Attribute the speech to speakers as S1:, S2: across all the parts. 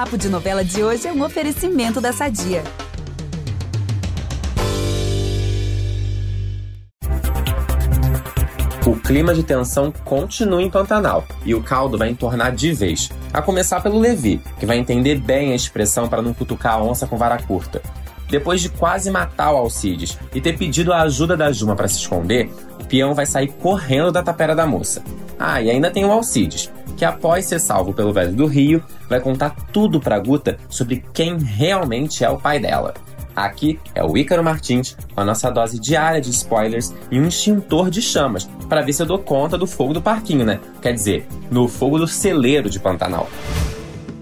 S1: Papo de Novela de hoje é um oferecimento da Sadia.
S2: O clima de tensão continua em Pantanal e o caldo vai entornar de vez. A começar pelo Levi, que vai entender bem a expressão para não cutucar a onça com vara curta. Depois de quase matar o Alcides e ter pedido a ajuda da Juma para se esconder, o peão vai sair correndo da tapera da moça. Ah, e ainda tem o Alcides, que após ser salvo pelo velho do Rio, vai contar tudo pra Guta sobre quem realmente é o pai dela. Aqui é o Ícaro Martins com a nossa dose diária de spoilers e um extintor de chamas para ver se eu dou conta do fogo do parquinho, né? Quer dizer, no fogo do celeiro de Pantanal.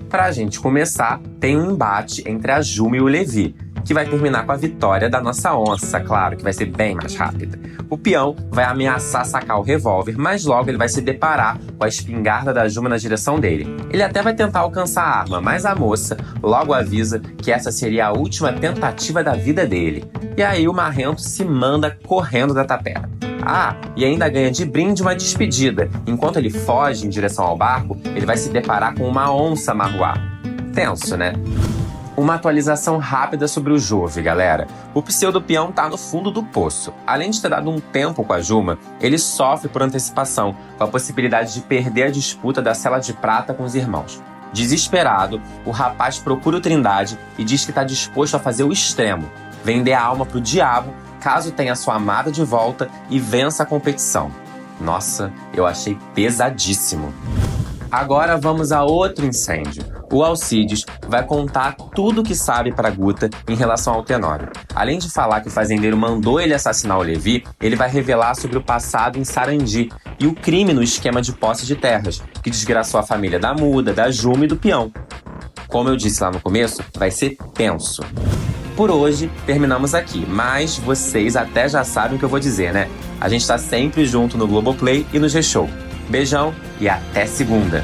S2: Pra gente começar, tem um embate entre a Juma e o Levi, que vai terminar com a vitória da nossa onça, claro, que vai ser bem mais rápida. O peão vai ameaçar sacar o revólver, mas logo ele vai se deparar com a espingarda da Juma na direção dele. Ele até vai tentar alcançar a arma, mas a moça logo avisa que essa seria a última tentativa da vida dele. E aí o marrento se manda correndo da tapera. Ah, e ainda ganha de brinde uma despedida. Enquanto ele foge em direção ao barco, ele vai se deparar com uma onça marruá. Tenso, né? Uma atualização rápida sobre o Jove, galera. O pseudo-peão tá no fundo do poço. Além de ter dado um tempo com a Juma, ele sofre por antecipação, com a possibilidade de perder a disputa da cela de prata com os irmãos. Desesperado, o rapaz procura o Trindade e diz que está disposto a fazer o extremo, vender a alma pro diabo caso tenha sua amada de volta e vença a competição. Nossa, eu achei pesadíssimo. Agora vamos a outro incêndio. O Alcides vai contar tudo o que sabe para Guta em relação ao Tenório. Além de falar que o fazendeiro mandou ele assassinar o Levi, ele vai revelar sobre o passado em Sarandi e o crime no esquema de posse de terras, que desgraçou a família da Muda, da Juma e do Peão. Como eu disse lá no começo, vai ser tenso. Por hoje, terminamos aqui, mas vocês até já sabem o que eu vou dizer, né? A gente está sempre junto no Globoplay e no G-Show. Beijão e até segunda!